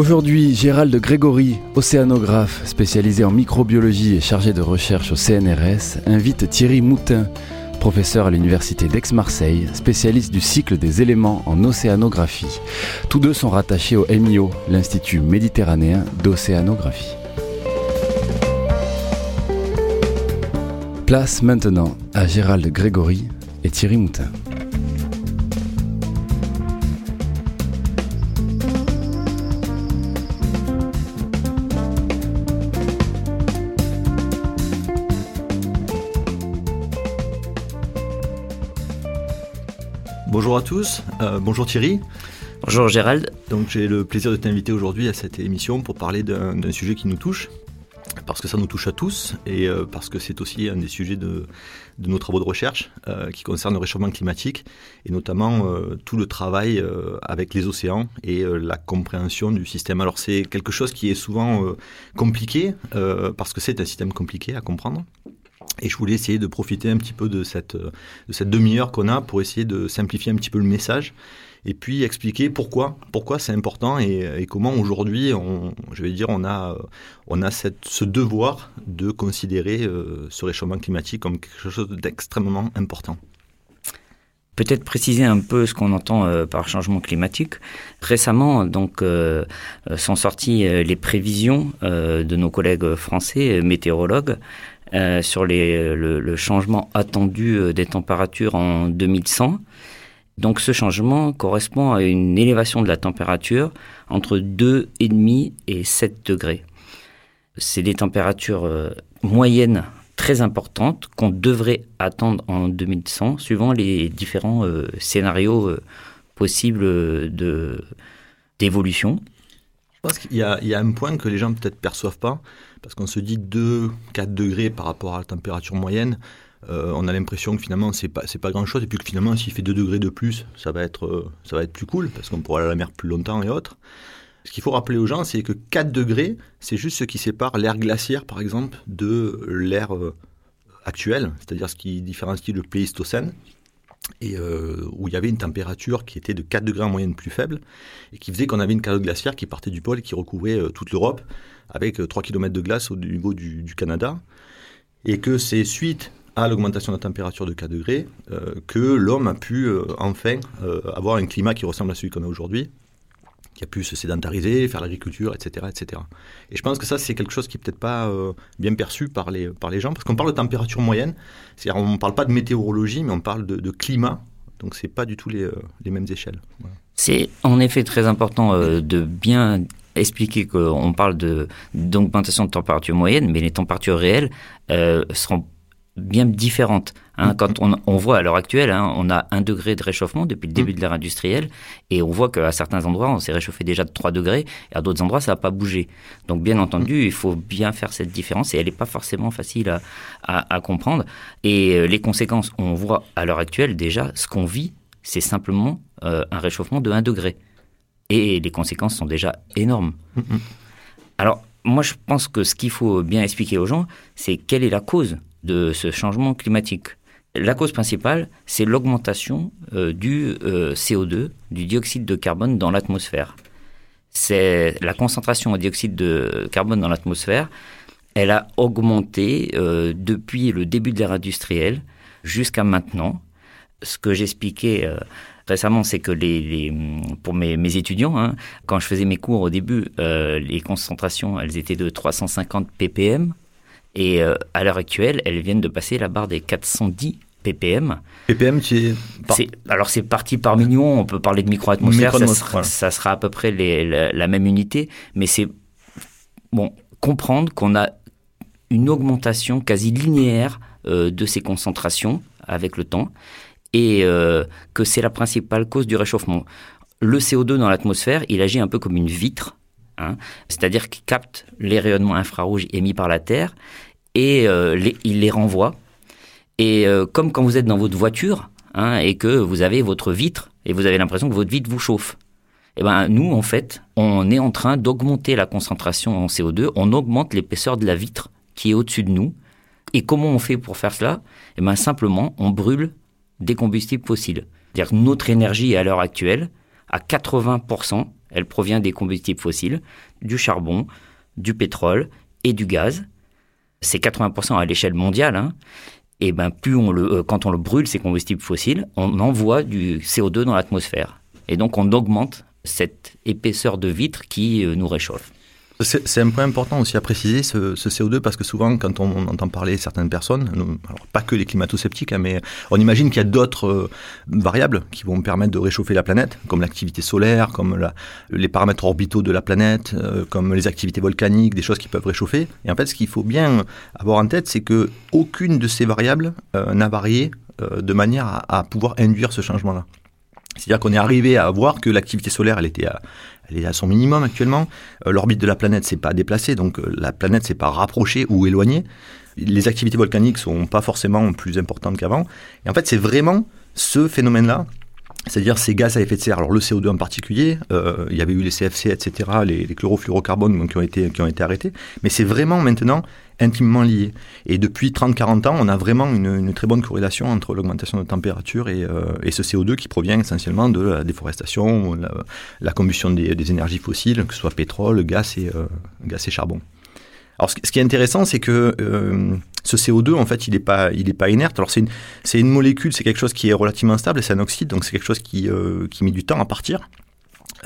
Aujourd'hui, Gérald Grégory, océanographe spécialisé en microbiologie et chargé de recherche au CNRS, invite Thierry Moutin, professeur à l'université d'Aix-Marseille, spécialiste du cycle des éléments en océanographie. Tous deux sont rattachés au MIO, l'Institut méditerranéen d'océanographie. Place maintenant à Gérald Grégory et Thierry Moutin. Bonjour à tous, euh, bonjour Thierry. Bonjour Gérald. Donc j'ai le plaisir de t'inviter aujourd'hui à cette émission pour parler d'un sujet qui nous touche, parce que ça nous touche à tous et euh, parce que c'est aussi un des sujets de, nos travaux de recherche euh, qui concerne le réchauffement climatique et notamment tout le travail avec les océans et la compréhension du système. Alors c'est quelque chose qui est souvent compliqué parce que c'est un système compliqué à comprendre. Et je voulais essayer de profiter un petit peu de cette, de cette demi-heure qu'on a pour essayer de simplifier un petit peu le message et puis expliquer pourquoi, pourquoi c'est important et, comment aujourd'hui, je vais dire, on a, on a cette, ce devoir de considérer euh, ce réchauffement climatique comme quelque chose d'extrêmement important. Peut-être préciser un peu ce qu'on entend euh, par changement climatique. Récemment, donc, euh, sont sorties les prévisions de nos collègues français météorologues euh, sur le, changement attendu euh, des températures en 2100. Donc ce changement correspond à une élévation de la température entre 2,5 et 7 degrés. C'est des températures euh, moyennes très importantes qu'on devrait attendre en 2100 suivant les différents scénarios possibles de, d'évolution. Je pense qu'il y, y a, un point que les gens peut-être perçoivent pas, parce qu'on se dit 2-4 degrés par rapport à la température moyenne. Euh, on a l'impression que finalement c'est pas pas grand chose et puis que finalement s'il fait 2 degrés de plus ça va être euh, ça va être plus cool parce qu'on pourra aller à la mer plus longtemps et autres. Ce qu'il faut rappeler aux gens c'est que 4 degrés c'est juste ce qui sépare l'air glaciaire par exemple de l'air euh, actuel, c'est-à-dire ce qui différencie le Pléistocène et où il y avait une température qui était de 4 degrés en moyenne plus faible et qui faisait qu'on avait une calotte glaciaire qui partait du pôle et qui recouvrait toute l'Europe avec 3 euh, km de glace au niveau du, Canada, et que c'est suite à l'augmentation de la température de 4 degrés euh, que l'homme a pu euh, enfin avoir un climat qui ressemble à celui qu'on a aujourd'hui, qui a pu se sédentariser, faire l'agriculture, etc., etc. Et je pense que ça, c'est quelque chose qui n'est peut-être pas bien perçu par les, par les gens, parce qu'on parle de température moyenne, c'est-à-dire on ne parle pas de météorologie, mais on parle de, climat, donc ce n'est pas du tout les, les mêmes échelles. C'est en effet très important de bien expliquer qu'on parle d'augmentation de température moyenne, mais les températures réelles euh, seront bien différentes. Hein. Mm-hmm. Quand on, voit à l'heure actuelle, hein, on a un degré de réchauffement depuis le début mm. de l'ère industrielle, et on voit qu'à certains endroits, on s'est réchauffé déjà de 3 degrés, et à d'autres endroits, ça n'a pas bougé. Donc, bien entendu, mm. il faut bien faire cette différence, et elle n'est pas forcément facile à, comprendre. Et euh, les conséquences, on voit à l'heure actuelle déjà, ce qu'on vit, c'est simplement euh, un réchauffement de 1 degré et les conséquences sont déjà énormes. Alors, moi, je pense que ce qu'il faut bien expliquer aux gens, c'est quelle est la cause de ce changement climatique. La cause principale, c'est l'augmentation euh, du euh, CO2, du dioxyde de carbone dans l'atmosphère. C'est la concentration de dioxyde de carbone dans l'atmosphère, elle a augmenté euh, depuis le début de l'ère industrielle jusqu'à maintenant. Ce que j'expliquais récemment, c'est que les, pour mes, étudiants, hein, quand je faisais mes cours au début, les concentrations, elles étaient de 350 ppm. Et euh, à l'heure actuelle, elles viennent de passer la barre des 410 ppm. ppm, c'est... Alors c'est parti par million, on peut parler de micro-atmosphère, ça, sera, à peu près la, même unité, mais c'est bon, comprendre qu'on a une augmentation quasi linéaire euh, de ces concentrations avec le temps et euh, que c'est la principale cause du réchauffement. Le CO2 dans l'atmosphère, il agit un peu comme une vitre, hein, c'est-à-dire qu'il capte les rayonnements infrarouges émis par la Terre et il les renvoie. Et comme quand vous êtes dans votre voiture hein, et que vous avez votre vitre et vous avez l'impression que votre vitre vous chauffe. Eh ben, nous, en fait, on est en train d'augmenter la concentration en CO2, on augmente l'épaisseur de la vitre qui est au-dessus de nous. Et comment on fait pour faire cela? Eh ben, simplement, on brûle des combustibles fossiles. C'est-à-dire notre énergie à l'heure actuelle, à 80%, elle provient des combustibles fossiles, du charbon, du pétrole et du gaz. C'est 80% à l'échelle mondiale. Hein. Et ben plus on le, euh, quand on le brûle ces combustibles fossiles, on envoie du CO2 dans l'atmosphère. Et donc on augmente cette épaisseur de vitre qui euh, nous réchauffe. C'est un point important aussi à préciser, ce, CO2, parce que souvent, quand on, entend parler certaines personnes, alors pas que les climato-sceptiques, hein, mais on imagine qu'il y a d'autres euh, variables qui vont permettre de réchauffer la planète, comme l'activité solaire, comme les paramètres orbitaux de la planète, euh, comme les activités volcaniques, des choses qui peuvent réchauffer. Et en fait, ce qu'il faut bien avoir en tête, c'est que aucune de ces variables n'a varié de manière à pouvoir induire ce changement-là. C'est-à-dire qu'on est arrivé à voir que l'activité solaire, elle était à, est à son minimum actuellement. Euh, l'orbite de la planète s'est pas déplacée, donc euh, la planète s'est pas rapprochée ou éloignée. Les activités volcaniques sont pas forcément plus importantes qu'avant. Et en fait, c'est vraiment ce phénomène-là c'est-à-dire ces gaz à effet de serre, alors le CO2 en particulier, euh, il y avait eu les CFC, etc., les, les chlorofluorocarbones qui ont été, qui ont été arrêtés, mais c'est vraiment maintenant intimement liés. Et depuis 30-40 ans, on a vraiment une, très bonne corrélation entre l'augmentation de température et, euh, ce CO2 qui provient essentiellement de la déforestation, la, la combustion des, énergies fossiles, que ce soit pétrole, gaz et, euh, gaz et charbon. Alors, ce, qui est intéressant, c'est que euh, ce CO2, en fait, il n'est pas, il pas inerte. Alors, c'est une, une, molécule, c'est quelque chose qui est relativement stable, c'est un oxyde, donc c'est quelque chose qui, qui met du temps à partir.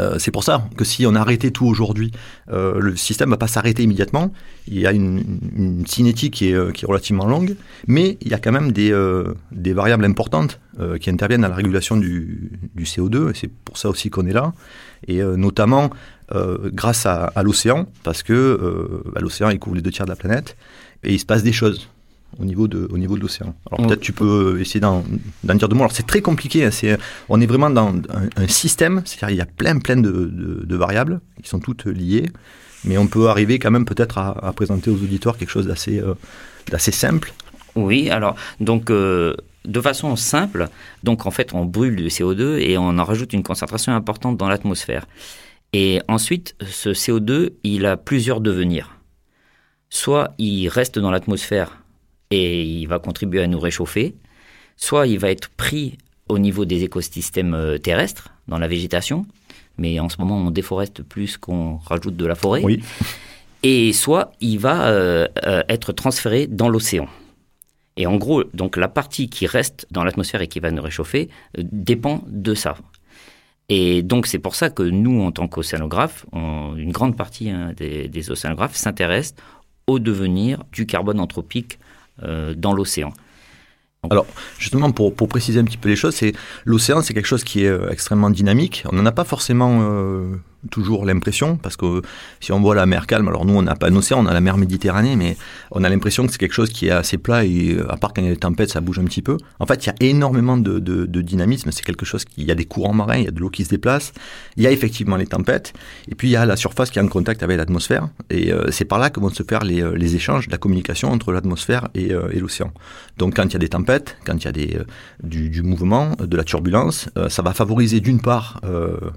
Euh, c'est pour ça que si on arrêtait tout aujourd'hui, euh, le système va pas s'arrêter immédiatement. Il y a une, cinétique qui est, euh, qui est, relativement longue, mais il y a quand même des, des variables importantes qui interviennent à la régulation du, du CO2, et c'est pour ça aussi qu'on est là, et notamment grâce à, à l'océan, parce que bah, l'océan il couvre les deux tiers de la planète, et il se passe des choses au niveau de, au niveau de l'océan. Alors peut-être tu peux essayer d'en dire deux mots. Alors c'est très compliqué, hein, on est vraiment dans un, système, c'est-à-dire il y a plein plein de, de, variables qui sont toutes liées, mais on peut arriver quand même peut-être à, présenter aux auditeurs quelque chose d'assez, euh, d'assez simple. Oui, alors donc euh, de façon simple, donc en fait on brûle du CO2 et on en rajoute une concentration importante dans l'atmosphère. Et ensuite, ce CO2, il a plusieurs devenirs. Soit il reste dans l'atmosphère et il va contribuer à nous réchauffer, soit il va être pris au niveau des écosystèmes euh, terrestres, dans la végétation, mais en ce moment on déforeste plus qu'on rajoute de la forêt, oui. et soit il va euh, euh, être transféré dans l'océan. Et en gros, donc la partie qui reste dans l'atmosphère et qui va nous réchauffer dépend de ça. Et donc c'est pour ça que nous, en tant qu'océanographes, une grande partie hein, des, des océanographes s'intéressent au devenir du carbone anthropique euh, dans l'océan. Alors, justement, pour, pour, préciser un petit peu les choses, c'est l'océan, c'est quelque chose qui est euh, extrêmement dynamique. On n'en a pas forcément euh, toujours l'impression, parce que si on voit la mer calme, alors nous on n'a pas un océan, on a la mer Méditerranée, mais on a l'impression que c'est quelque chose qui est assez plat et à part quand il y a des tempêtes, ça bouge un petit peu. En fait, il y a énormément de, de, dynamisme, c'est quelque chose qui, il y a des courants marins, il y a de l'eau qui se déplace, il y a effectivement les tempêtes, et puis il y a la surface qui est en contact avec l'atmosphère, et euh, c'est par là que vont se faire les, euh, les échanges, la communication entre l'atmosphère et, euh, et l'océan. Donc quand il y a des tempêtes, quand il y a des, du, du mouvement, de la turbulence, ça va favoriser d'une part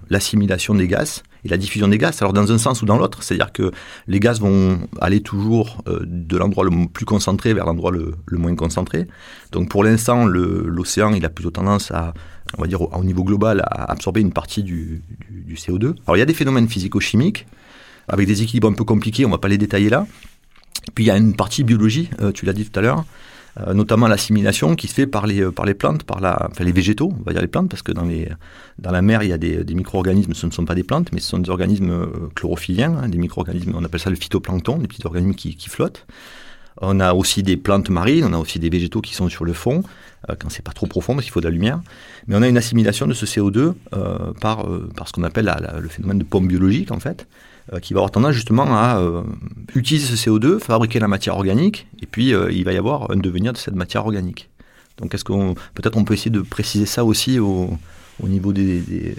l'assimilation des gaz, et la diffusion des gaz. Alors dans un sens ou dans l'autre, c'est-à-dire que les gaz vont aller toujours euh, de l'endroit le plus concentré vers l'endroit le, moins concentré. Donc pour l'instant, l'océan, il a plutôt tendance à, on va dire au, niveau global, à absorber une partie du, CO2. Alors il y a des phénomènes physico-chimiques avec des équilibres un peu compliqués, on ne va pas les détailler là. puis il y a une partie biologie, euh, tu l'as dit tout à l'heure, euh, notamment l'assimilation qui se fait par les, euh, par les plantes, par la, enfin les végétaux, on va dire les plantes, parce que dans, les, dans la mer, il y a des, micro-organismes, ce ne sont pas des plantes, mais ce sont des organismes euh, chlorophylliens, hein, des micro-organismes, on appelle ça le phytoplancton, des petits organismes qui, qui, flottent. On a aussi des plantes marines, on a aussi des végétaux qui sont sur le fond, euh, quand c'est pas trop profond, parce qu'il faut de la lumière. Mais on a une assimilation de ce CO2 euh, par, par ce qu'on appelle le phénomène de pomme biologique, en fait. Euh, qui va avoir tendance justement à euh, utiliser ce CO2, fabriquer la matière organique, et puis euh, il va y avoir un devenir de cette matière organique. Donc est-ce qu'on peut-être on peut essayer de préciser ça aussi au, au niveau des,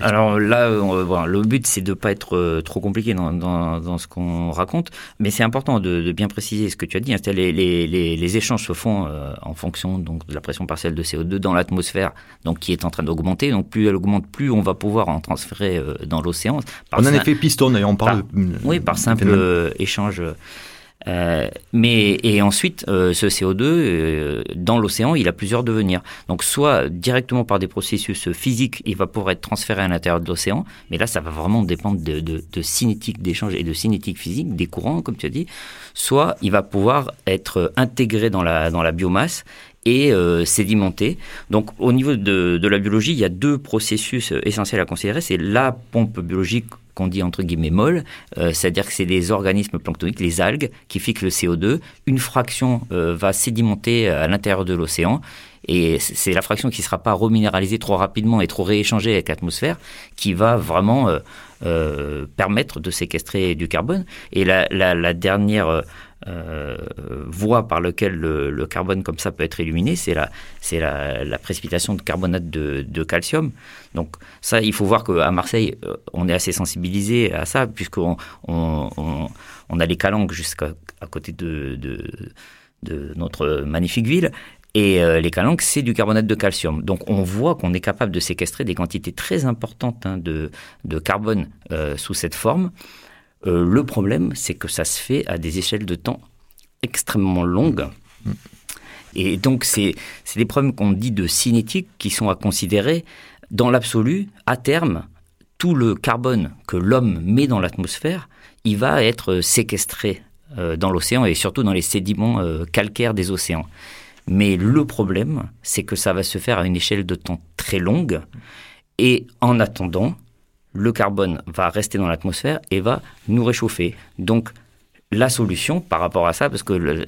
Alors là, le but, c'est de ne pas être euh, trop compliqué dans, ce qu'on raconte, mais c'est important de, bien préciser ce que tu as dit. Hein. Les, les, échanges se font euh, en fonction donc, de la pression partielle de CO2 dans l'atmosphère, donc qui est en train d'augmenter. Donc plus elle augmente, plus on va pouvoir en transférer euh, dans l'océan. On a un effet piston, d'ailleurs, on parle. oui, par simple échange euh, mais et ensuite, euh, ce CO2 euh, dans l'océan, il a plusieurs devenirs. Donc, soit directement par des processus physiques, il va pouvoir être transféré à l'intérieur de l'océan, mais là, ça va vraiment dépendre de, de, de cinétique d'échange et de cinétique physique des courants, comme tu as dit. Soit il va pouvoir être intégré dans la dans la biomasse et euh, sédimenté. Donc au niveau de, de, la biologie, il y a deux processus essentiels à considérer. C'est la pompe biologique qu'on dit entre guillemets molle, euh, c'est-à-dire que c'est les organismes planctoniques, les algues, qui fixent le CO2. Une fraction euh, va sédimenter à l'intérieur de l'océan. Et c'est la fraction qui ne sera pas reminéralisée trop rapidement et trop rééchangée avec l'atmosphère qui va vraiment euh, permettre de séquestrer du carbone. Et la dernière euh, voie par laquelle le, carbone comme ça peut être éliminé, c'est la, c'est la, précipitation de carbonate de, calcium. Donc ça, il faut voir qu'à Marseille, euh, on est assez sensibilisé à ça, puisqu'on on, on, a les calanques jusqu'à à côté de, de, notre magnifique ville. Et euh, les calanques, c'est du carbonate de calcium. Donc on voit qu'on est capable de séquestrer des quantités très importantes hein, de, de, carbone sous cette forme. Euh, le problème, c'est que ça se fait à des échelles de temps extrêmement longues. Et donc, c'est des problèmes qu'on dit de cinétique qui sont à considérer. Dans l'absolu, à terme, tout le carbone que l'homme met dans l'atmosphère, il va être séquestré euh, dans l'océan et surtout dans les sédiments euh, calcaires des océans. Mais le problème, c'est que ça va se faire à une échelle de temps très longue. Et en attendant, le carbone va rester dans l'atmosphère et va nous réchauffer. Donc, la solution par rapport à ça, parce que euh,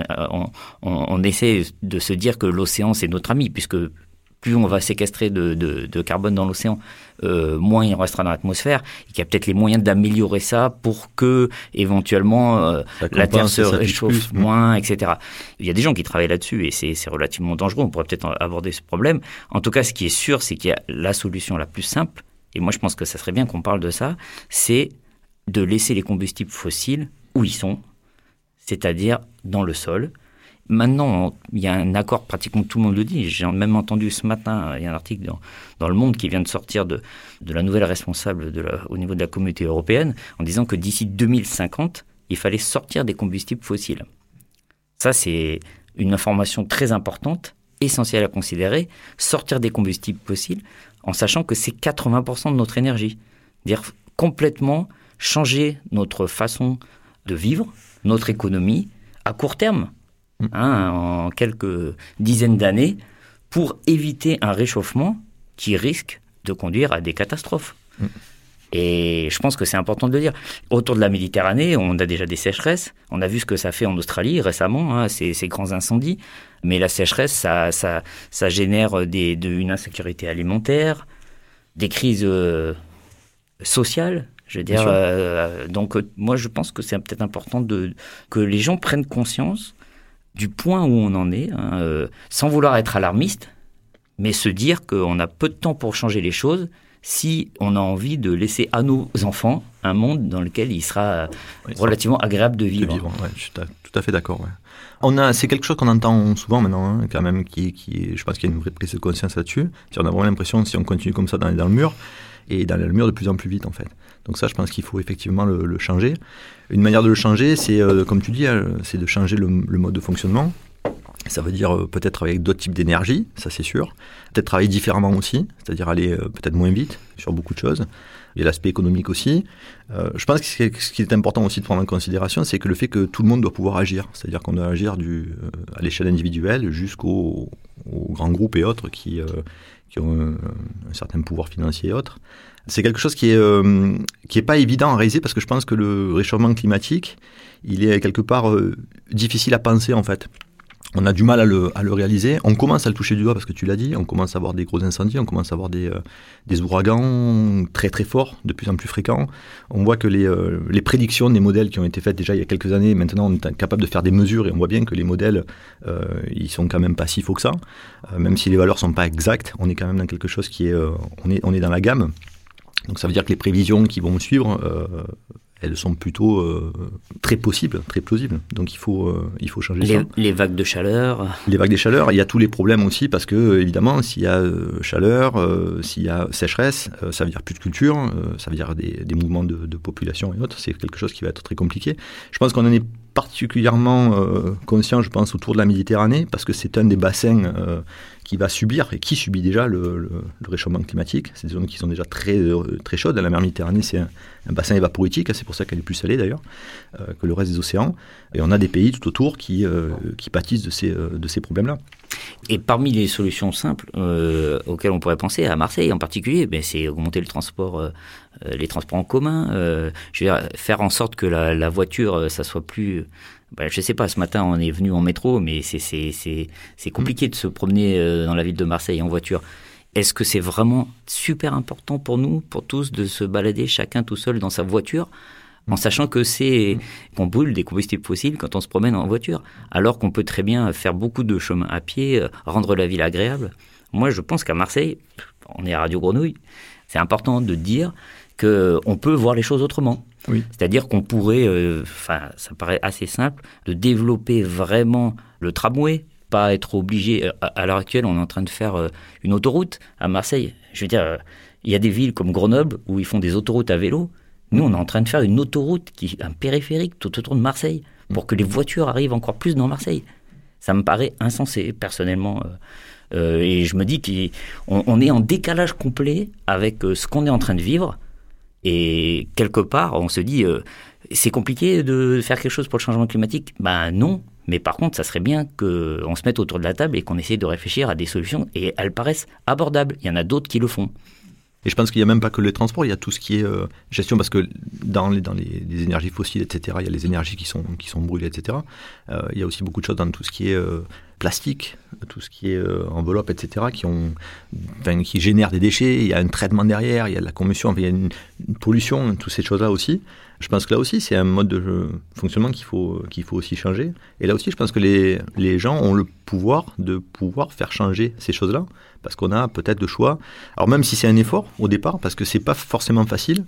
on, essaie de se dire que l'océan c'est notre ami, puisque plus on va séquestrer de, carbone dans l'océan, euh, moins il restera dans l'atmosphère. Il y a peut-être les moyens d'améliorer ça pour que éventuellement euh, la Terre se réchauffe moins, etc. Il y a des gens qui travaillent là-dessus et c'est relativement dangereux. On pourrait peut-être aborder ce problème. En tout cas, ce qui est sûr, c'est qu'il y a la solution la plus simple, et moi je pense que ça serait bien qu'on parle de ça, c'est de laisser les combustibles fossiles où ils sont, c'est-à-dire dans le sol. Maintenant, il y a un accord, pratiquement tout le monde le dit. J'ai même entendu ce matin, il y a un article dans, Le Monde qui vient de sortir de, la nouvelle responsable au niveau de la communauté européenne en disant que d'ici 2050, il fallait sortir des combustibles fossiles. Ça, c'est une information très importante, essentielle à considérer. Sortir des combustibles fossiles, en sachant que c'est 80% de notre énergie. Dire complètement changer notre façon de vivre, notre économie, à court terme, mm. hein, en quelques dizaines d'années, pour éviter un réchauffement qui risque de conduire à des catastrophes. Mm. Et je pense que c'est important de le dire. Autour de la Méditerranée, on a déjà des sécheresses. On a vu ce que ça fait en Australie récemment, hein, ces, grands incendies. Mais la sécheresse, ça, ça, ça génère des, de, une insécurité alimentaire, des crises euh, sociales. Je veux dire, euh, donc euh, moi je pense que c'est peut-être important de, que les gens prennent conscience du point où on en est, hein, sans vouloir être alarmiste, mais se dire qu'on a peu de temps pour changer les choses si on a envie de laisser à nos enfants un monde dans lequel il sera relativement agréable de vivre. je suis tout à fait d'accord. On a, c'est quelque chose qu'on entend souvent maintenant, hein, quand même, qui, qui, je pense qu'il y a une vraie prise de conscience là-dessus. On a vraiment l'impression, si on continue comme ça, d'aller dans le mur, et dans le mur de plus en plus vite, en fait. Donc ça, je pense qu'il faut effectivement le, changer. Une manière de le changer, c'est, euh, comme tu dis, euh, c'est de changer le, mode de fonctionnement. Ça veut dire euh, peut-être travailler avec d'autres types d'énergie, ça c'est sûr. Peut-être travailler différemment aussi, c'est-à-dire aller euh, peut-être moins vite sur beaucoup de choses. Il y a l'aspect économique aussi. Euh, je pense que ce qui est important aussi de prendre en considération, c'est que le fait que tout le monde doit pouvoir agir. C'est-à-dire qu'on doit agir du, à l'échelle individuelle jusqu'aux grands groupes et autres qui, qui ont un, un, certain pouvoir financier et autres. C'est quelque chose qui est, qui est pas évident à réaliser parce que je pense que le réchauffement climatique, il est quelque part difficile à penser en fait on a du mal à le, réaliser. On commence à le toucher du doigt parce que tu l'as dit, on commence à avoir des gros incendies, on commence à avoir des, euh, ouragans très très forts, de plus en plus fréquents. On voit que les, euh, les, prédictions des modèles qui ont été faites déjà il y a quelques années, maintenant on est capable de faire des mesures et on voit bien que les modèles, euh, ils sont quand même pas si faux que ça. même si les valeurs sont pas exactes, on est quand même dans quelque chose qui est, on est, on est dans la gamme. Donc ça veut dire que les prévisions qui vont suivre, elles sont plutôt euh, très possibles, très plausibles. Donc il faut, euh, il faut changer les, ça. Les vagues de chaleur. Les vagues de chaleur, il y a tous les problèmes aussi parce que évidemment, s'il y a euh, chaleur, s'il y a sécheresse, ça veut dire plus de culture, ça veut dire des, des mouvements de, de, population et autres. C'est quelque chose qui va être très compliqué. Je pense qu'on en est particulièrement conscient, je pense, autour de la Méditerranée parce que c'est un des bassins qui va subir et qui subit déjà le, réchauffement climatique. C'est des zones qui sont déjà très, euh, très chaudes. La mer Méditerranée, c'est un, bassin évaporitique, hein, c'est pour ça qu'elle est plus salée d'ailleurs euh, que le reste des océans. Et on a des pays tout autour qui, euh, qui pâtissent de ces, de ces problèmes-là. Et parmi les solutions simples auxquelles on pourrait penser, à Marseille en particulier, ben, c'est augmenter le transport, les transports en commun, je veux dire, faire en sorte que la voiture, ça soit plus ben, je sais pas, ce matin on est venu en métro, mais c'est compliqué de se promener euh, dans la ville de Marseille en voiture. Est-ce que c'est vraiment super important pour nous, pour tous, de se balader chacun tout seul dans sa voiture en sachant que c'est qu'on brûle des combustibles fossiles quand on se promène en voiture, alors qu'on peut très bien faire beaucoup de chemin à pied, euh, rendre la ville agréable? Moi, je pense qu'à Marseille, on est à Radio Grenouille, c'est important de dire qu'on peut voir les choses autrement. C'est-à-dire qu'on pourrait, euh, enfin, ça paraît assez simple, de développer vraiment le tramway, pas être obligé. Euh, à, l'heure actuelle, on est en train de faire euh, une autoroute à Marseille. Je veux dire, il y a des villes comme Grenoble où ils font des autoroutes à vélo. Nous, on est en train de faire une autoroute, qui, un périphérique tout autour de Marseille, pour que les voitures arrivent encore plus dans Marseille. Ça me paraît insensé, personnellement. et je me dis qu'on est en décalage complet avec ce qu'on est en train de vivre et quelque part, on se dit, euh, c'est compliqué de faire quelque chose pour le changement climatique Ben non, mais par contre, ça serait bien qu'on se mette autour de la table et qu'on essaye de réfléchir à des solutions, et elles paraissent abordables. Il y en a d'autres qui le font. Et je pense qu'il n'y a même pas que les transports, il y a tout ce qui est euh, gestion, parce que dans, les, énergies fossiles, etc., il y a les énergies qui sont, brûlées, etc. Euh, il y a aussi beaucoup de choses dans tout ce qui est plastique, tout ce qui est euh, enveloppe, etc., qui, génèrent des déchets, il y a un traitement derrière, il y a de la combustion, il y a une, pollution, toutes ces choses-là aussi. Je pense que là aussi, c'est un mode de fonctionnement qu'il faut, aussi changer. Et là aussi, je pense que les gens ont le pouvoir de pouvoir faire changer ces choses-là, parce qu'on a peut-être de choix. Alors même si c'est un effort au départ, parce que c'est pas forcément facile,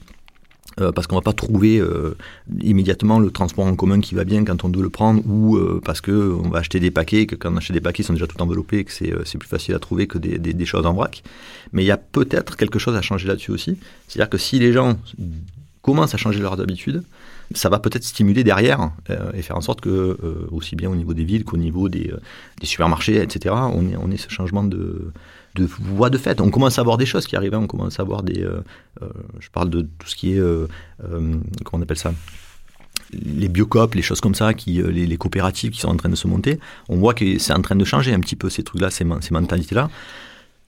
euh, parce qu'on va pas trouver euh, immédiatement le transport en commun qui va bien quand on doit le prendre, ou euh, parce que on va acheter des paquets, que quand on achète des paquets, ils sont déjà tout enveloppés, que c'est plus facile à trouver que des, des, choses en vrac. Mais il y a peut-être quelque chose à changer là-dessus aussi. C'est-à-dire que si les gens commencent à changer leurs habitudes, ça va peut-être stimuler derrière et faire en sorte que, aussi bien au niveau des villes qu'au niveau des, des, supermarchés, etc., on ait, ce changement de, voie de fait. On commence à voir des choses qui arrivent, hein. on commence à voir des... Euh, euh, je parle de tout ce qui est... Euh, comment on appelle ça? Les biocopes, les choses comme ça, qui, les, coopératives qui sont en train de se monter, on voit que c'est en train de changer un petit peu ces trucs-là, ces mentalités-là.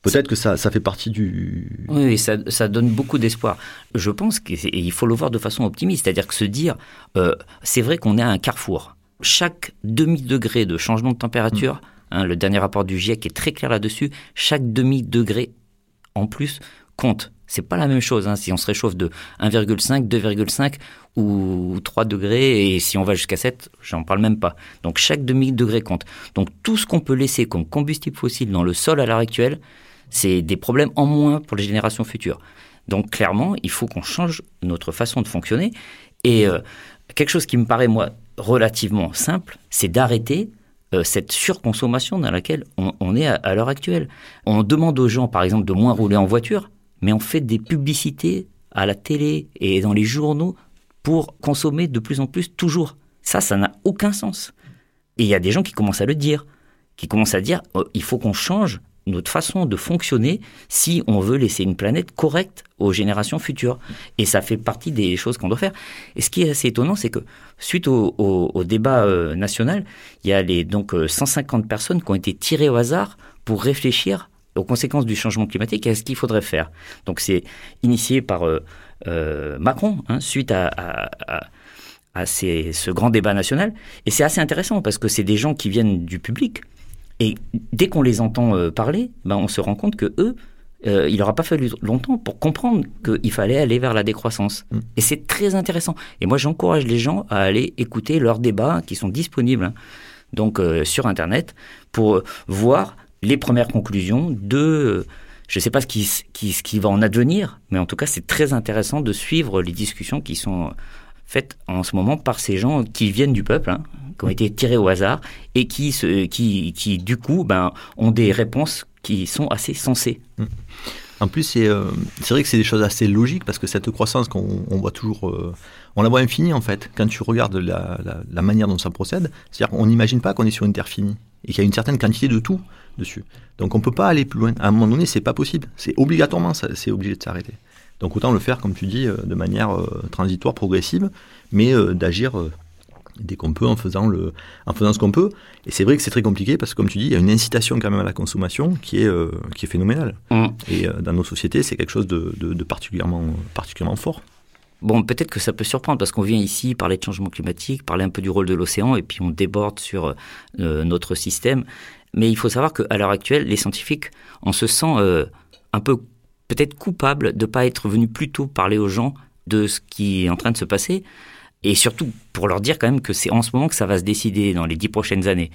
Peut-être que ça, ça fait partie du... Oui, ça, ça donne beaucoup d'espoir. Je pense qu'il faut le voir de façon optimiste, c'est-à-dire que se dire, c'est vrai qu'on est à un carrefour. Chaque demi-degré de changement de température mmh. Hein, le dernier rapport du GIEC est très clair là-dessus. Chaque demi-degré en plus compte. C'est pas la même chose hein, si on se réchauffe de 1,5, 2,5 ou 3 degrés et si on va jusqu'à 7, j'en parle même pas. Donc chaque demi-degré compte. Donc tout ce qu'on peut laisser comme combustible fossile dans le sol à l'heure actuelle, c'est des problèmes en moins pour les générations futures. Donc clairement, il faut qu'on change notre façon de fonctionner. Et euh, quelque chose qui me paraît, moi, relativement simple, c'est d'arrêter euh, cette surconsommation dans laquelle on, est à, l'heure actuelle. On demande aux gens, par exemple, de moins rouler en voiture, mais on fait des publicités à la télé et dans les journaux pour consommer de plus en plus toujours. Ça, ça n'a aucun sens. Et il y a des gens qui commencent à le dire, qui commencent à dire, oh, il faut qu'on change notre façon de fonctionner si on veut laisser une planète correcte aux générations futures. Et ça fait partie des choses qu'on doit faire. Et ce qui est assez étonnant, c'est que suite au, débat euh, national, il y a les donc 150 euh, personnes qui ont été tirées au hasard pour réfléchir aux conséquences du changement climatique et à ce qu'il faudrait faire. Donc c'est initié par euh, Macron, hein, suite à, à, ce grand débat national. Et c'est assez intéressant parce que c'est des gens qui viennent du public, et dès qu'on les entend euh, parler, ben on se rend compte que eux, euh, il n'aura pas fallu longtemps pour comprendre qu'il fallait aller vers la décroissance. Mm. Et c'est très intéressant. Et moi, j'encourage les gens à aller écouter leurs débats qui sont disponibles hein. donc euh, sur Internet pour voir les premières conclusions de Je ne sais pas ce qui, ce qui va en advenir, mais en tout cas, c'est très intéressant de suivre les discussions qui sont faites en ce moment par ces gens qui viennent du peuple, hein, qui ont été tirés au hasard et qui, qui, qui du coup, ben, ont des réponses qui sont assez sensées. Mmh. En plus, euh, c'est vrai que c'est des choses assez logiques parce que cette croissance qu'on voit toujours, euh, on la voit infinie en fait. Quand tu regardes la, la manière dont ça procède, c'est-à-dire qu'on n'imagine pas qu'on est sur une terre finie et qu'il y a une certaine quantité de tout dessus. Donc on ne peut pas aller plus loin. À un moment donné, c'est pas possible. C'est obligatoirement, c'est obligé de s'arrêter. Donc autant le faire, comme tu dis, euh, de manière transitoire, progressive, mais d'agir dès qu'on peut en faisant, le, en faisant ce qu'on peut. Et c'est vrai que c'est très compliqué parce que, comme tu dis, il y a une incitation quand même à la consommation qui est, euh, qui est phénoménale. Mm. Et euh, dans nos sociétés, c'est quelque chose de, de, particulièrement, particulièrement fort. Bon, peut-être que ça peut surprendre parce qu'on vient ici parler de changement climatique, parler un peu du rôle de l'océan et puis on déborde sur euh, notre système. Mais il faut savoir qu'à l'heure actuelle, les scientifiques, on se sent un peu peut-être coupable de ne pas être venu plus tôt parler aux gens de ce qui est en train de se passer et surtout pour leur dire quand même que c'est en ce moment que ça va se décider dans les dix prochaines années.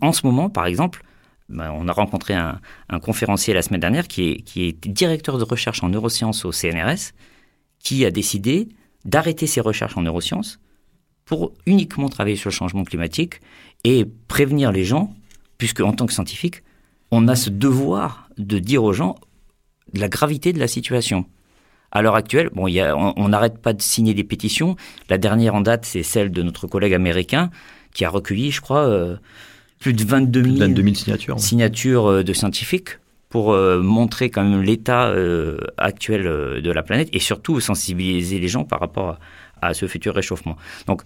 En ce moment, par exemple, ben, on a rencontré un, conférencier la semaine dernière qui est, qui est directeur de recherche en neurosciences au CNRS, qui a décidé d'arrêter ses recherches en neurosciences pour uniquement travailler sur le changement climatique et prévenir les gens, puisque en tant que scientifique, on a ce devoir de dire aux gens la gravité de la situation à l'heure actuelle, bon, y a, on n'arrête pas de signer des pétitions. La dernière en date, c'est celle de notre collègue américain qui a recueilli, je crois, euh, plus de 22 000, signatures, signatures euh, de scientifiques pour euh, montrer quand même l'état actuel de la planète et surtout sensibiliser les gens par rapport à, ce futur réchauffement. Donc,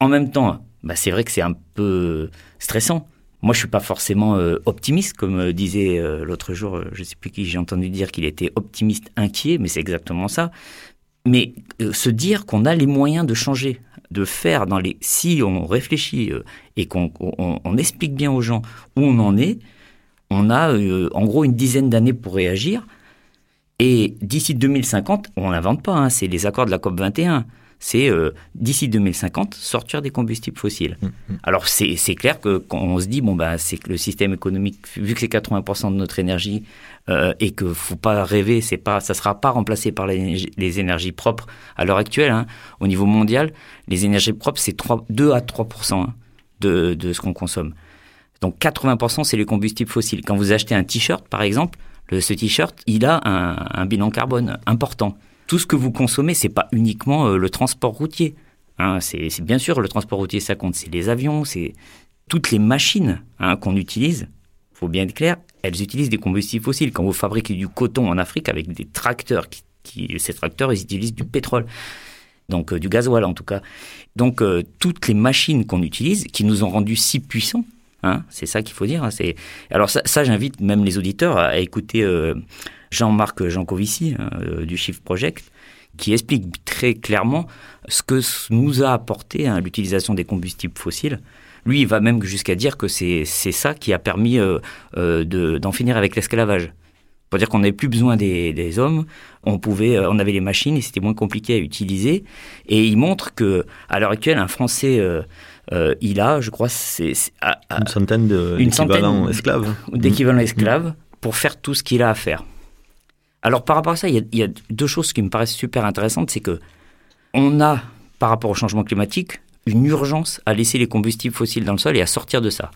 en même temps, bah, c'est vrai que c'est un peu stressant moi, je suis pas forcément euh, optimiste, comme euh, disait euh, l'autre jour, je sais plus qui, j'ai entendu dire qu'il était optimiste inquiet, mais c'est exactement ça. Mais se dire qu'on a les moyens de changer, de faire dans les... Si on réfléchit et qu'on on, explique bien aux gens où on en est, on a en gros une dizaine d'années pour réagir. Et d'ici 2050, on n'invente pas, hein, c'est les accords de la COP 21 c'est euh, d'ici 2050 sortir des combustibles fossiles. Mmh, mmh. Alors c'est clair que quand on se dit bon bah c'est que le système économique vu que c'est 80% de notre énergie euh, et que faut pas rêver c'est pas ça sera pas remplacé par les, énergies propres à l'heure actuelle hein, au niveau mondial les énergies propres c'est 2 à 3% hein, de, de ce qu'on consomme. Donc 80% c'est les combustibles fossiles. Quand vous achetez un t-shirt par exemple, le, ce t-shirt il a un, un bilan carbone important tout ce que vous consommez, c'est pas uniquement euh, le transport routier. Hein, c'est bien sûr le transport routier, ça compte. C'est les avions, c'est toutes les machines hein, qu'on utilise. Faut bien être clair, elles utilisent des combustibles fossiles. Quand vous fabriquez du coton en Afrique avec des tracteurs, qui, ces tracteurs, ils utilisent du pétrole, donc euh, du gasoil en tout cas. Donc euh, toutes les machines qu'on utilise, qui nous ont rendus si puissants, hein, c'est ça qu'il faut dire. C'est alors ça, j'invite même les auditeurs à, écouter. Jean-Marc Jancovici hein, euh, du Shift Project, qui explique très clairement ce que nous a apporté hein, l'utilisation des combustibles fossiles. Lui, il va même jusqu'à dire que c'est ça qui a permis euh, euh, d'en finir avec l'esclavage. Pour dire qu'on n'avait plus besoin des, hommes, on pouvait, on avait les machines et c'était moins compliqué à utiliser. Et il montre que à l'heure actuelle, un Français, il a, je crois, c'est une centaine d'équivalents esclaves. D'équivalents esclaves pour faire tout ce qu'il a à faire. Alors par rapport à ça, il y, a, deux choses qui me paraissent super intéressantes, c'est que on a, par rapport au changement climatique, une urgence à laisser les combustibles fossiles dans le sol et à sortir de ça.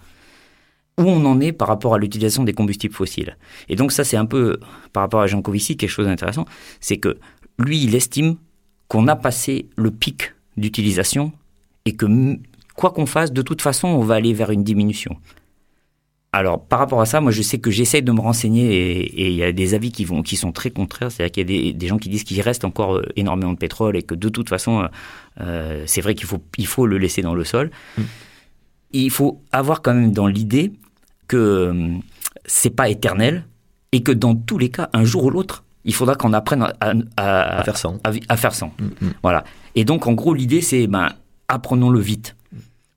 Où on en est par rapport à l'utilisation des combustibles fossiles. Et donc ça, c'est un peu, par rapport à Jean Covici, quelque chose d'intéressant, c'est que lui, il estime qu'on a passé le pic d'utilisation et que quoi qu'on fasse, de toute façon, on va aller vers une diminution. Alors, par rapport à ça, moi, je sais que j'essaie de me renseigner et il y a des avis qui, vont, qui sont très contraires. C'est-à-dire qu'il y a des, gens qui disent qu'il reste encore euh, énormément de pétrole et que de toute façon, euh, euh, c'est vrai qu'il faut, il faut le laisser dans le sol. Mm. Il faut avoir quand même dans l'idée que c'est pas éternel et que dans tous les cas, un jour ou l'autre, il faudra qu'on apprenne à, faire sans. À, faire sans. Mm, mm. Voilà. Et donc, en gros, l'idée, c'est ben, apprenons-le vite.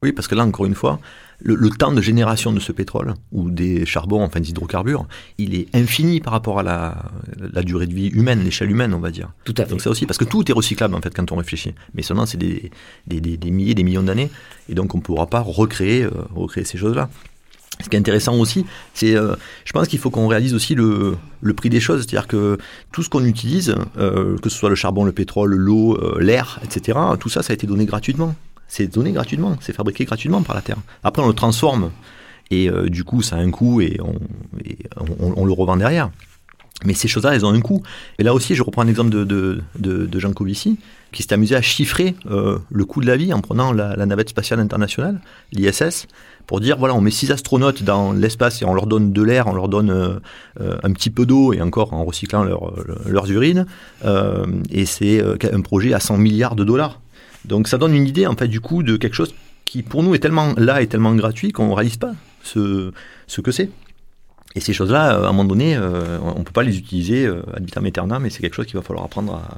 Oui, parce que là, encore une fois, le, temps de génération de ce pétrole ou des charbons, enfin des hydrocarbures, il est infini par rapport à la, durée de vie humaine, l'échelle humaine, on va dire. Tout à fait. Donc ça aussi, parce que tout est recyclable en fait quand on réfléchit. Mais seulement c'est des, des, milliers, des millions d'années, et donc on ne pourra pas recréer, euh, recréer ces choses-là. Ce qui est intéressant aussi, c'est, euh, je pense qu'il faut qu'on réalise aussi le, le, prix des choses, c'est-à-dire que tout ce qu'on utilise, euh, que ce soit le charbon, le pétrole, l'eau, euh, l'air, etc., tout ça, ça a été donné gratuitement. C'est donné gratuitement, c'est fabriqué gratuitement par la Terre. Après, on le transforme et du coup, ça a un coût et on, le revend derrière. Mais ces choses-là, elles ont un coût. Et là aussi, je reprends un exemple de, de, Jean Covici, qui s'est amusé à chiffrer euh, le coût de la vie en prenant la, navette spatiale internationale, l'ISS, pour dire voilà, on met six astronautes dans l'espace et on leur donne de l'air, on leur donne euh, euh un petit peu d'eau et encore en recyclant leur, leurs urines. Euh, et c'est euh, un projet à 100 milliards de dollars. Donc ça donne une idée en fait du coût de quelque chose qui pour nous est tellement là et tellement gratuit qu'on ne réalise pas ce, ce que c'est. Et ces choses-là, à un moment donné, euh, on ne peut pas les utiliser euh, ad vitam aeternam, mais c'est quelque chose qu'il va falloir apprendre à,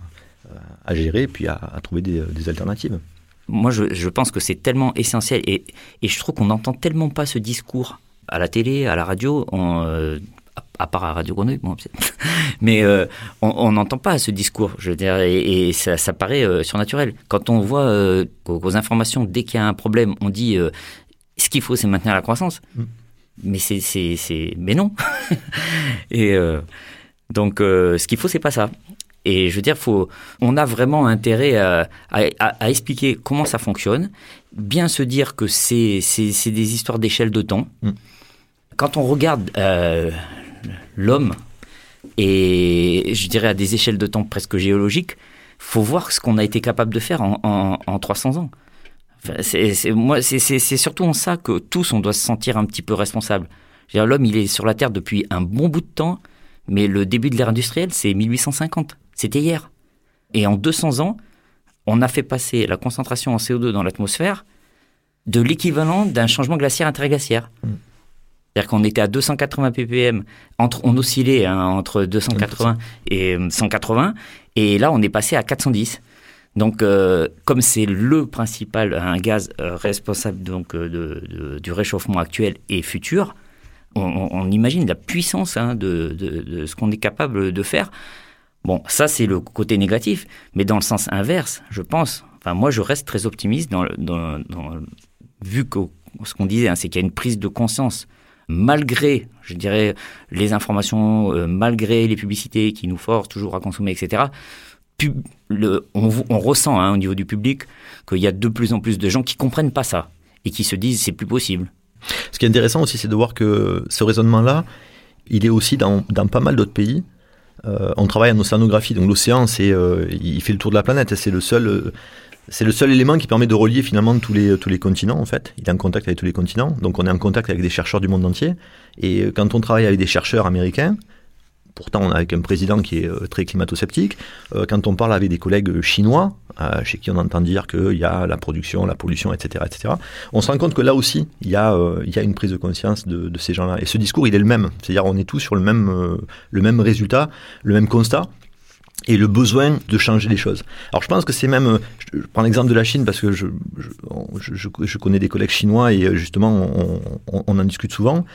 à gérer, puis à, trouver des, alternatives. Moi, je, je pense que c'est tellement essentiel, et, et je trouve qu'on n'entend tellement pas ce discours à la télé, à la radio, euh, à part à Radio Grenouille, bon, mais euh, on n'entend pas ce discours, je veux dire, et, et ça, ça, paraît euh, surnaturel. Quand on voit aux, aux, informations, dès qu'il y a un problème, on dit ce qu'il faut, c'est maintenir la croissance. Mm mais c'est c'est mais non et euh, donc euh, ce qu'il faut c'est pas ça et je veux dire faut on a vraiment intérêt à, à, à, expliquer comment ça fonctionne bien se dire que c'est c'est des histoires d'échelle de temps mm. quand on regarde euh, l'homme et je dirais à des échelles de temps presque géologiques faut voir ce qu'on a été capable de faire en, en, en 300 ans c'est moi, c'est surtout en ça que tous on doit se sentir un petit peu responsable. L'homme, il est sur la Terre depuis un bon bout de temps, mais le début de l'ère industrielle, c'est 1850. C'était hier. Et en 200 ans, on a fait passer la concentration en CO2 dans l'atmosphère de l'équivalent d'un changement glaciaire interglaciaire. Mmh. C'est-à-dire qu'on était à 280 ppm, entre, on oscillait hein, entre 280 et 180, et là on est passé à 410. Donc, euh, comme c'est le principal, un gaz euh, responsable donc euh, de, du réchauffement actuel et futur, on, imagine la puissance hein, de, ce qu'on est capable de faire. Bon, ça c'est le côté négatif, mais dans le sens inverse, je pense. Enfin, moi, je reste très optimiste vu que ce qu'on disait, hein, c'est qu'il y a une prise de conscience malgré, je dirais, les informations, malgré les publicités qui nous forcent toujours à consommer, etc on, ressent hein, au niveau du public qu'il y a de plus en plus de gens qui comprennent pas ça et qui se disent c'est plus possible. Ce qui est intéressant aussi, c'est de voir que ce raisonnement-là, il est aussi dans, pas mal d'autres pays. Euh, on travaille en océanographie, donc l'océan, c'est, euh, il fait le tour de la planète. C'est le seul, euh, c'est le seul élément qui permet de relier finalement tous les tous les continents en fait. Il est en contact avec tous les continents, donc on est en contact avec des chercheurs du monde entier. Et quand on travaille avec des chercheurs américains, Pourtant, on a avec un président qui est euh, très climato-sceptique. Euh, quand on parle avec des collègues chinois, euh, chez qui on entend dire qu'il y a la production, la pollution, etc., etc., on se rend compte que là aussi, il y a, il y a une prise de conscience de, de ces gens-là. Et ce discours, il est le même. C'est-à-dire, on est tous sur le même, le même résultat, le même constat et le besoin de changer les choses. Alors je pense que c'est même, je prends l'exemple de la Chine parce que je, je, je, connais des collègues chinois et justement on, on, on en discute souvent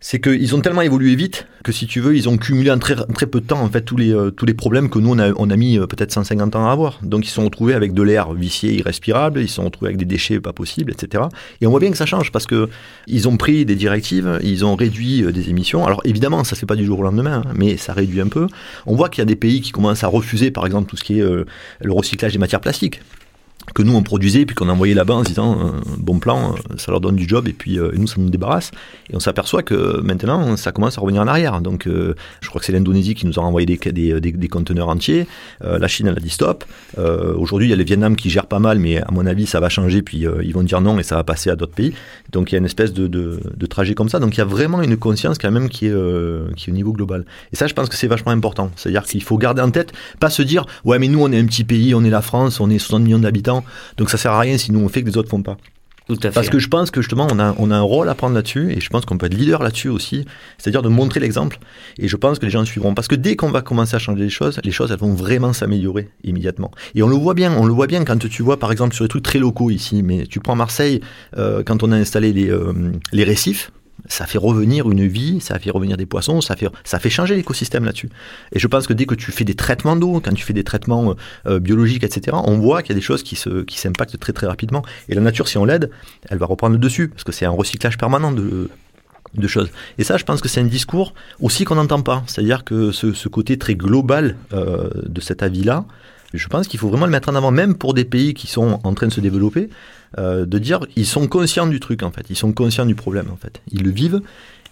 c'est qu'ils ont tellement évolué vite que si tu veux, ils ont cumulé en très, très peu de temps en fait tous les, euh, problèmes que nous on a, on a mis euh, peut-être 150 ans à avoir. Donc ils se sont retrouvés avec de l'air vicié, irrespirable, ils se sont retrouvés avec des déchets pas possibles, etc. Et on voit bien que ça change parce que ils ont pris des directives, ils ont réduit euh, des émissions. Alors évidemment, ça se fait pas du jour au lendemain, hein, mais ça réduit un peu. On voit qu'il y a des pays qui commencent à refuser, par exemple, tout ce qui est le recyclage des matières plastiques que nous on produisait puis qu'on envoyait là-bas en se disant euh, bon plan, euh, ça leur donne du job et puis euh, nous ça nous débarrasse. Et on s'aperçoit que maintenant ça commence à revenir en arrière. Donc je crois que c'est l'Indonésie qui nous a envoyé des, des, des, conteneurs entiers. La Chine elle a dit stop. Aujourd'hui il y a le Vietnam qui gère pas mal, mais à mon avis ça va changer puis ils vont dire non et ça va passer à d'autres pays. Donc il y a une espèce de, de, de, trajet comme ça. Donc il y a vraiment une conscience quand même qui est, qui est au niveau global. Et ça je pense que c'est vachement important. C'est-à-dire qu'il faut garder en tête, pas se dire ouais mais nous on est un petit pays, on est la France, on est 60 millions d'habitants donc ça sert à rien si nous on fait que les autres font pas. Tout à fait. Parce que je pense que justement on a, on a un rôle à prendre là-dessus et je pense qu'on peut être leader là-dessus aussi, c'est-à-dire de montrer l'exemple et je pense que les gens suivront parce que dès qu'on va commencer à changer les choses, les choses elles vont vraiment s'améliorer immédiatement. Et on le voit bien, on le voit bien quand tu vois par exemple sur des trucs très locaux ici, mais tu prends Marseille euh, quand on a installé les, euh, les récifs, ça fait revenir une vie, ça fait revenir des poissons, ça fait, ça fait changer l'écosystème là-dessus. Et je pense que dès que tu fais des traitements d'eau, quand tu fais des traitements euh, biologiques, etc., on voit qu'il y a des choses qui, se, qui s'impactent très très rapidement. Et la nature, si on l'aide, elle va reprendre le dessus, parce que c'est un recyclage permanent de, de choses. Et ça, je pense que c'est un discours aussi qu'on n'entend pas. C'est-à-dire que ce, côté très global euh, de cet avis-là, je pense qu'il faut vraiment le mettre en avant, même pour des pays qui sont en train de se développer, euh, de dire ils sont conscients du truc en fait, ils sont conscients du problème en fait, ils le vivent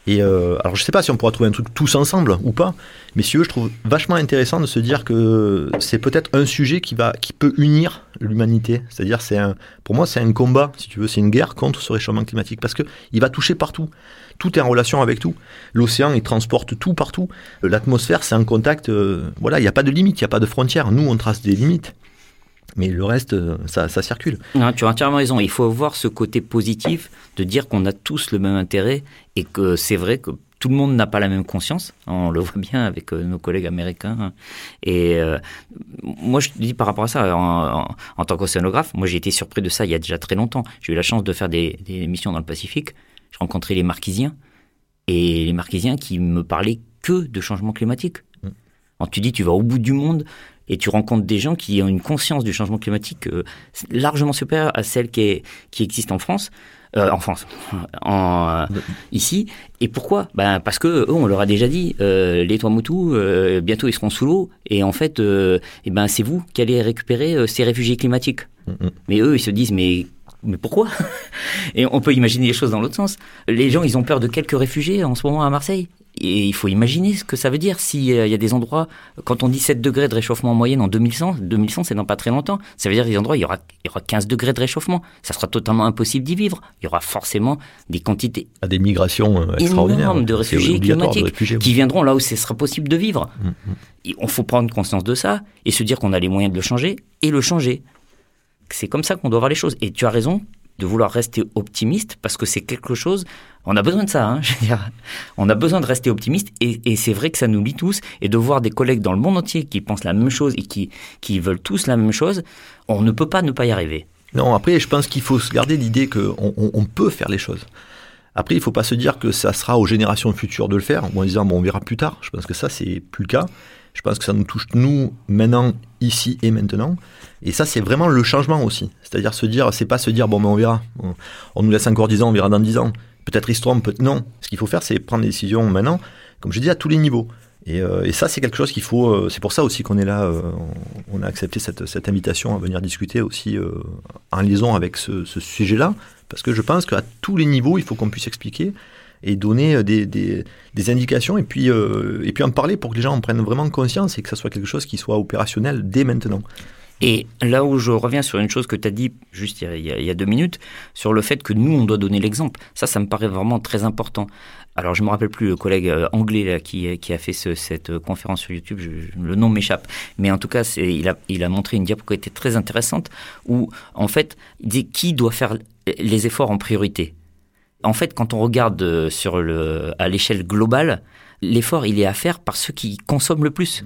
et euh, alors je sais pas si on pourra trouver un truc tous ensemble ou pas, mais si eux, je trouve vachement intéressant de se dire que c'est peut-être un sujet qui va, qui peut unir l'humanité. C'est-à-dire, c'est un, pour moi, c'est un combat, si tu veux, c'est une guerre contre ce réchauffement climatique parce que il va toucher partout. Tout est en relation avec tout. L'océan, il transporte tout partout. L'atmosphère, c'est un contact. Euh, voilà, il n'y a pas de limite, il n'y a pas de frontières. Nous, on trace des limites mais le reste, euh, ça, circule. Tu as entièrement raison. Il faut voir ce côté positif de dire qu'on a tous le même intérêt et que c'est vrai que tout le monde n'a pas la même conscience. On le voit bien avec euh, nos collègues américains. Et euh, moi, je te dis par rapport à ça, en, tant qu'océanographe, moi j'ai été surpris de ça il y a déjà très longtemps. J'ai eu la chance de faire des missions dans le Pacifique. Je rencontrais les Marquisiens et les Marquisiens qui me parlaient que de changement climatique. Mm. Quand tu dis tu vas au bout du monde, et tu rencontres des gens qui ont une conscience du changement climatique euh, largement supérieure à celle qui, est, qui existe en France. Euh, en France, en, euh, ici. Et pourquoi? Ben Parce que eux, on leur a déjà dit, les Tuamotu, bientôt ils seront sous l'eau, et en fait, eh ben, c'est vous qui allez récupérer ces réfugiés climatiques. Mm, mm. Mais eux, ils se disent, mais mais pourquoi? Et on peut imaginer les choses dans l'autre sens. Les gens, ils ont peur de quelques réfugiés en ce moment à Marseille. Et il faut imaginer ce que ça veut dire s'il y a des endroits, quand on dit 7 degrés de réchauffement en moyenne en 2100, 2100 c'est dans pas très longtemps, ça veut dire des endroits, il y aura, il y aura 15 degrés de réchauffement. Ça sera totalement impossible d'y vivre. Il y aura forcément des quantités. À des migrations euh, extraordinaires. de réfugiés climatiques qui viendront là où ce sera possible de vivre. Il mm, mm. faut prendre conscience de ça et se dire qu'on a les moyens de le changer et le changer. C'est comme ça qu'on doit voir les choses. Et tu as raison, de vouloir rester optimiste parce que c'est quelque chose. On a besoin de ça, hein, je veux dire. On a besoin de rester optimiste et, c'est vrai que ça nous lie tous et de voir des collègues dans le monde entier qui pensent la même chose et qui, qui veulent tous la même chose, on ne peut pas ne pas y arriver. Non, après, je pense qu'il faut se garder l'idée qu'on on, peut faire les choses. Après, il ne faut pas se dire que ça sera aux générations futures de le faire, en disant bon, on verra plus tard. Je pense que ça, c'est plus le cas. Je pense que ça nous touche nous maintenant, ici et maintenant. Et ça, c'est vraiment le changement aussi. C'est-à-dire se dire, c'est pas se dire, bon, mais on verra. On, nous laisse encore 10 ans, on verra dans 10 ans. Peut-être histoire, peut non. Ce qu'il faut faire, c'est prendre des décisions maintenant, comme je dis, à tous les niveaux. Et, euh, ça, c'est quelque chose qu'il faut. Euh, c'est pour ça aussi qu'on est là. Euh, on a accepté cette, invitation à venir discuter aussi en liaison avec ce sujet-là, parce que je pense qu'à tous les niveaux, il faut qu'on puisse expliquer et donner des, des, indications et puis, et puis en parler pour que les gens en prennent vraiment conscience et que ça soit quelque chose qui soit opérationnel dès maintenant. Et là où je reviens sur une chose que tu as dit juste il y, a, deux minutes, sur le fait que nous, on doit donner l'exemple. Ça, ça me paraît vraiment très important. Alors, je me rappelle plus le collègue euh, anglais qui, qui a fait cette euh, conférence sur YouTube, le nom m'échappe. Mais en tout cas, il a, il a montré une diapo qui était très intéressante où, en fait, il dit qui doit faire les efforts en priorité. En fait, quand on regarde euh, sur le, à l'échelle globale, l'effort, il est à faire par ceux qui consomment le plus.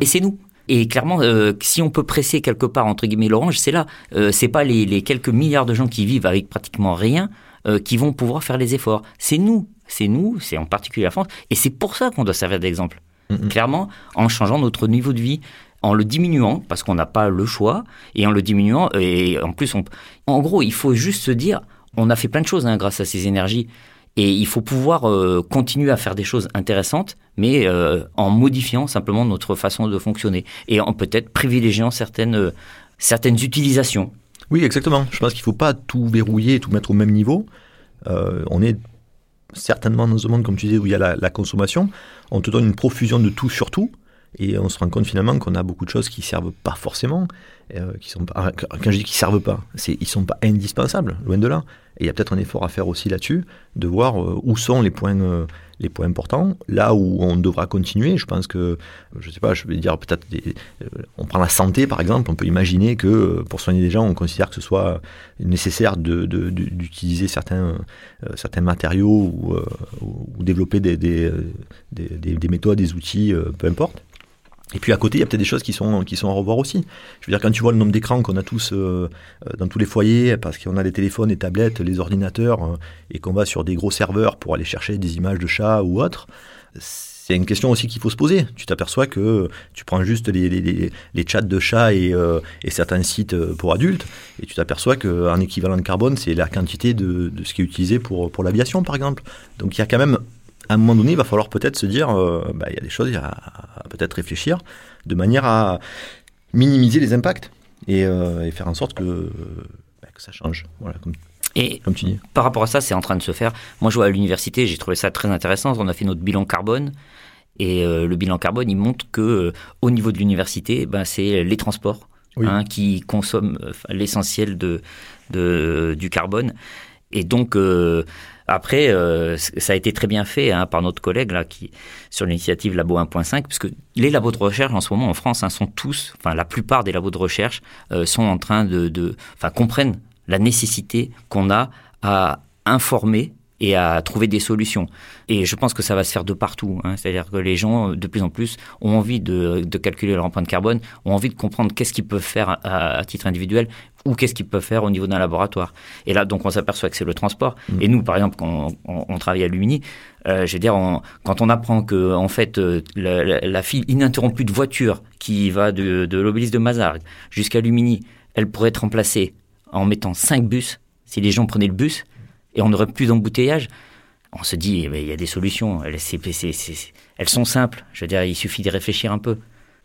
Et c'est nous. Et clairement, euh, si on peut presser quelque part entre guillemets l'orange, c'est là. Euh, c'est pas les, quelques milliards de gens qui vivent avec pratiquement rien euh, qui vont pouvoir faire les efforts. C'est nous, c'est nous, c'est en particulier la France, et c'est pour ça qu'on doit servir d'exemple. Clairement, en changeant notre niveau de vie, en le diminuant parce qu'on n'a pas le choix, et en le diminuant, et en plus, on, en gros, il faut juste se dire, on a fait plein de choses hein, grâce à ces énergies. Et il faut pouvoir euh, continuer à faire des choses intéressantes, mais euh, en modifiant simplement notre façon de fonctionner et en peut-être privilégiant certaines, euh, certaines utilisations. Oui, exactement. Je pense qu'il ne faut pas tout verrouiller et tout mettre au même niveau. on est certainement dans un monde, comme tu disais, où il y a la, la, consommation. On te donne une profusion de tout sur tout. Et on se rend compte finalement qu'on a beaucoup de choses qui servent pas forcément, euh, pas, quand je dis qu'ils servent pas, c'est ils sont pas indispensables, loin de là. Et il y a peut-être un effort à faire aussi là-dessus, de voir euh, où sont les points, euh, les points importants, là où on devra continuer. Je pense que, je sais pas, je vais dire peut-être, on prend la santé par exemple, on peut imaginer que pour soigner des gens, on considère que ce soit nécessaire d'utiliser de, certains, certains matériaux ou, développer des, des, des, des, méthodes, des outils, peu importe. Et puis à côté, il y a peut-être des choses qui sont, qui sont à revoir aussi. Je veux dire, quand tu vois le nombre d'écrans qu'on a tous euh, euh, dans tous les foyers, parce qu'on a les téléphones, les tablettes, les ordinateurs, euh, et qu'on va sur des gros serveurs pour aller chercher des images de chats ou autres, c'est une question aussi qu'il faut se poser. Tu t'aperçois que tu prends juste les, les, les chats de chats et, euh, et, certains sites euh, pour adultes, et tu t'aperçois qu'un équivalent de carbone, c'est la quantité de, de, ce qui est utilisé pour, pour l'aviation, par exemple. Donc il y a quand même, à un moment donné, il va falloir peut-être se dire, euh, bah, il y a des choses à, peut-être réfléchir, de manière à minimiser les impacts et, et faire en sorte que, bah, que ça change. Voilà, comme et par rapport à ça, c'est en train de se faire. Moi, je vois à l'université, j'ai trouvé ça très intéressant. On a fait notre bilan carbone. Et euh, le bilan carbone, il montre que euh, au niveau de l'université, ben, c'est les transports hein, qui consomment euh, l'essentiel de, de, du carbone. Et donc, après, ça a été très bien fait hein, par notre collègue là, qui, sur l'initiative Labo 1.5, puisque les labos de recherche en ce moment en France hein, sont tous, enfin la plupart des labos de recherche sont en train de, de enfin comprennent la nécessité qu'on a à informer et à trouver des solutions. Et je pense que ça va se faire de partout. Hein. C'est-à-dire que les gens, de plus en plus, ont envie de, calculer leur empreinte carbone, ont envie de comprendre qu'est-ce qu'ils peuvent faire à, titre individuel ou qu'est-ce qu'ils peuvent faire au niveau d'un laboratoire. Et là, donc, on s'aperçoit que c'est le transport. Mmh. Et nous, par exemple, quand on, travaille à Lumini, euh, je veux dire, quand on apprend que, en fait, euh, la, file ininterrompue de voiture qui va de, de l'obélisque de Mazargues jusqu'à Lumini, elle pourrait être remplacée en mettant cinq bus, si les gens prenaient le bus, et on n'aurait plus d'embouteillage, on se dit, eh ben, il y a des solutions. Elles, elles sont simples. Je veux dire, il suffit de réfléchir un peu.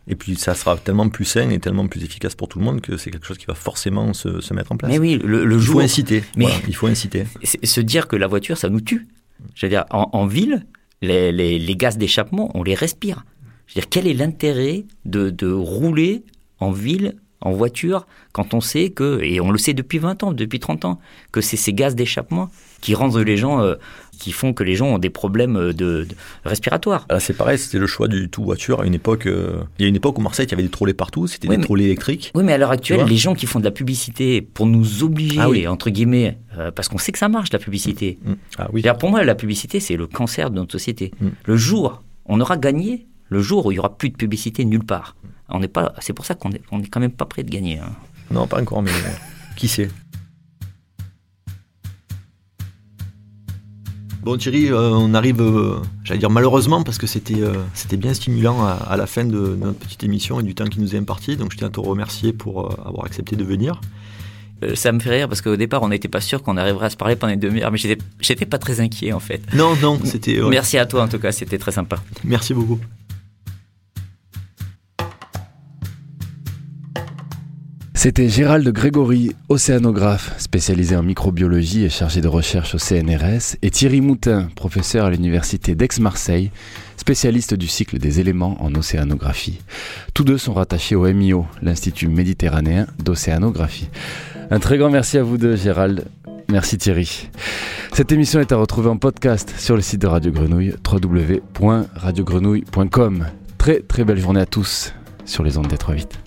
Et puis ça sera tellement plus sain et tellement plus efficace pour tout le monde que c'est quelque chose qui va forcément se, mettre en place. Mais oui, le, il faut inciter. Mais il faut inciter. Se dire que la voiture, ça nous tue. Je veux dire, en, ville, les, les, gaz d'échappement, on les respire. Je veux dire, quel est l'intérêt de, de rouler en ville en voiture quand on sait que, et on le sait depuis 20 ans, depuis 30 ans, que c'est ces gaz d'échappement qui rendent les gens, euh, qui font que les gens ont des problèmes euh, de, respiratoires. Ah, c'est pareil, c'était le choix du tout voiture à une époque. Euh, il y a une époque où Marseille, il y avait des trolley partout, c'était des trolley électriques. Oui, mais à l'heure actuelle, les gens qui font de la publicité pour nous obliger, ah entre guillemets, parce qu'on sait que ça marche la publicité. Mm. Mm. Ah, oui. Pour moi, la publicité, c'est le cancer de notre société. Mm. Le jour, on aura gagné le jour où il y aura plus de publicité nulle part. On n'est pas. C'est pour ça qu'on est, on est quand même pas prêt de gagner. Hein. Non, pas encore, mais qui sait? Bon Thierry, euh, on arrive, euh, j'allais dire malheureusement, parce que c'était euh, c'était bien stimulant à, la fin de, notre petite émission et du temps qui nous est imparti. Donc je tiens à te remercier pour avoir accepté de venir. ça me fait rire parce qu'au départ on n'était pas sûr qu'on arriverait à se parler pendant une demi-heure, mais j'étais, j'étais pas très inquiet en fait. Non, non, c'était. Merci à toi en tout cas, c'était très sympa. Merci beaucoup. C'était Gérald Grégory, océanographe, spécialisé en microbiologie et chargé de recherche au CNRS, et Thierry Moutin, professeur à l'université d'Aix-Marseille, spécialiste du cycle des éléments en océanographie. Tous deux sont rattachés au MIO, l'Institut méditerranéen d'océanographie. Un très grand merci à vous deux, Gérald. Merci Thierry. Cette émission est à retrouver en podcast sur le site de Radio Grenouille, www.radiogrenouille.com. Très très belle journée à tous sur les ondes des 3 8.